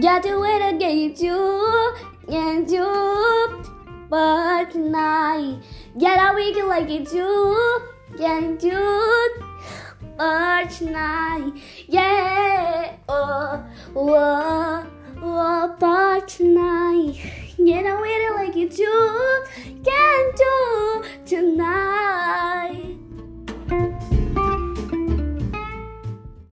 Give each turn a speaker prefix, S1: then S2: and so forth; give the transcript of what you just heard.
S1: Got to wait against you and you, but tonight, get a week like it you, and you, but tonight, yeah, oh, oh, oh, but tonight, get a week like it you, get